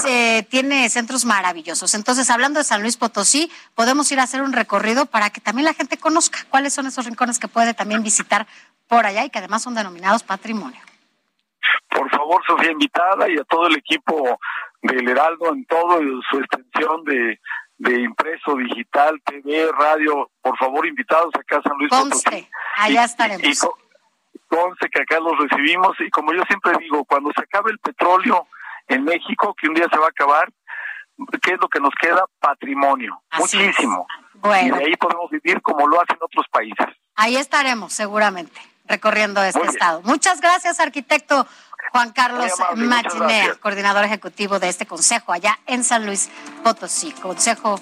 eh, tiene centros maravillosos. Entonces, hablando de San Luis Potosí, podemos ir a hacer un recorrido para que también la gente conozca cuáles son esos rincones que puede también visitar por allá y que además son denominados patrimonio. Por favor, Sofía, invitada y a todo el equipo del Heraldo en todo su extensión de, de impreso, digital, TV, radio, por favor, invitados acá a San Luis Conste, allá estaremos. Y, conste que acá los recibimos y como yo siempre digo, cuando se acabe el petróleo en México, que un día se va a acabar, ¿qué es lo que nos queda? Patrimonio, muchísimo. Bueno. Y de ahí podemos vivir como lo hacen otros países. Ahí estaremos, seguramente, recorriendo este estado. Muchas gracias, arquitecto Juan Carlos Machinea, coordinador ejecutivo de este consejo allá en San Luis Potosí, Consejo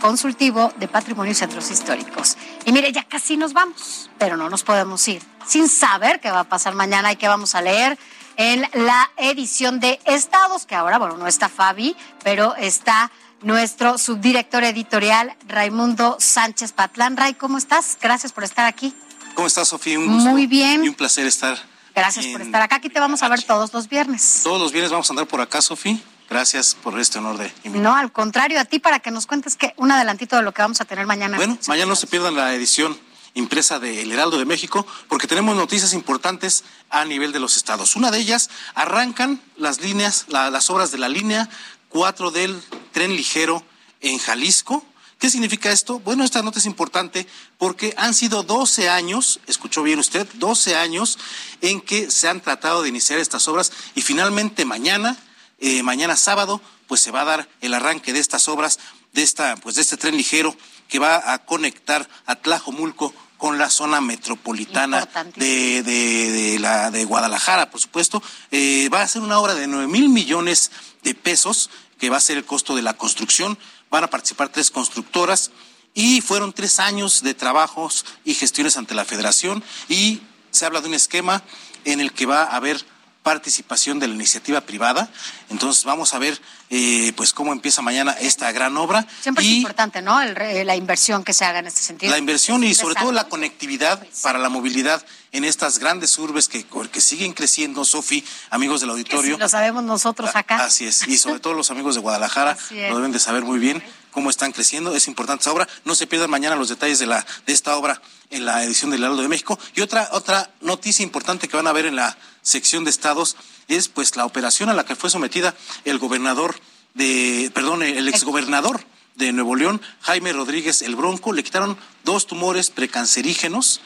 Consultivo de Patrimonio y Centros Históricos. Y mire, ya casi nos vamos, pero no nos podemos ir sin saber qué va a pasar mañana y qué vamos a leer en la edición de Estados, que ahora, bueno, no está Fabi, pero está nuestro subdirector editorial, Raimundo Sánchez Patlán. Ray, ¿cómo estás? Gracias por estar aquí. ¿Cómo estás, Sofía? Un gusto Muy bien. Y un placer estar Gracias por estar acá. Aquí te vamos a ver todos los viernes. Todos los viernes vamos a andar por acá, Sofía. Gracias por este honor de invitar. No, al contrario, a ti para que nos cuentes que un adelantito de lo que vamos a tener mañana. Bueno, mañana no se pierdan la edición impresa de El Heraldo de México, porque tenemos noticias importantes a nivel de los estados. Una de ellas, arrancan las líneas, las obras de la línea 4 del tren ligero en Jalisco. ¿Qué significa esto? Bueno, esta nota es importante porque han sido 12 años, escuchó bien usted, 12 años en que se han tratado de iniciar estas obras y finalmente mañana, eh, mañana sábado, pues se va a dar el arranque de estas obras, de esta, pues de este tren ligero que va a conectar a Tlajomulco con la zona metropolitana de, de, la, de Guadalajara, por supuesto. Eh, va a ser una obra de 9 mil millones de pesos, que va a ser el costo de la construcción van a participar tres constructoras y fueron tres años de trabajos y gestiones ante la federación y se habla de un esquema en el que va a haber participación de la iniciativa privada. Entonces vamos a ver eh, pues cómo empieza mañana esta gran obra. Siempre es importante, ¿no? la inversión que se haga en este sentido. La inversión y sobre todo la conectividad para la movilidad en estas grandes urbes que, que siguen creciendo, Sofi, amigos del auditorio. lo sabemos nosotros acá. Así es, y sobre todo los amigos de Guadalajara lo deben de saber muy bien cómo están creciendo. Es importante esta obra. No se pierdan mañana los detalles de, la, de esta obra en la edición del Heraldo de México. Y otra, otra noticia importante que van a ver en la sección de estados es pues la operación a la que fue sometida el gobernador de, perdón, el exgobernador de Nuevo León, Jaime Rodríguez el Bronco, le quitaron dos tumores precancerígenos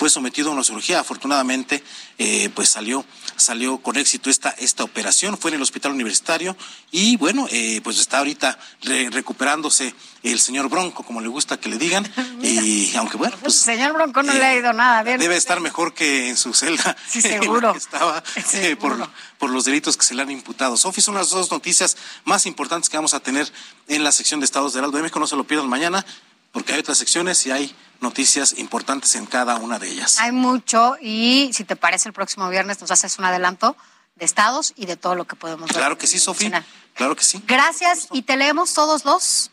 fue sometido a una cirugía. Afortunadamente, eh, pues salió, salió con éxito esta, esta operación. Fue en el hospital universitario y bueno, eh, pues está ahorita recuperándose el señor Bronco, como le gusta que le digan. y aunque bueno, pues. señor Bronco no le ha ido nada bien. Debe estar mejor que en su celda. Sí, seguro. estaba eh, por, por los delitos que se le han imputado. Sofi, son las dos noticias más importantes que vamos a tener en la sección de Estados de Heraldo de México. No se lo pierdan mañana porque hay otras secciones y hay noticias importantes en cada una de ellas. Hay mucho y si te parece el próximo viernes nos haces un adelanto de estados y de todo lo que podemos ver. Claro que sí, Sofía. Claro que sí. Gracias y te leemos todos los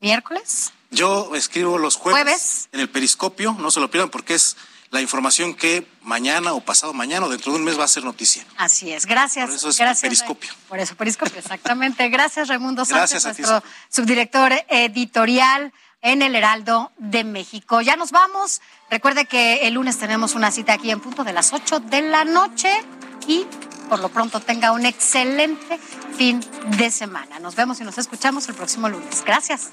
miércoles. Yo escribo los jueves, en el periscopio, no se lo pierdan porque es la información que mañana o pasado mañana o dentro de un mes va a ser noticia. Así es, gracias. Por eso es gracias, periscopio. Por eso periscopio, exactamente. Gracias, Raimundo Sánchez, Gracias a ti, nuestro subdirector editorial en el Heraldo de México. Ya nos vamos. Recuerde que el lunes tenemos una cita aquí en punto de las 8 de la noche y por lo pronto tenga un excelente fin de semana. Nos vemos y nos escuchamos el próximo lunes. Gracias.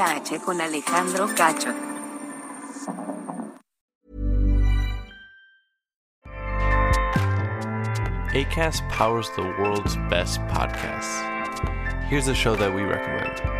Con Alejandro Cacho. ACAST powers the world's best podcasts. Here's a show that we recommend.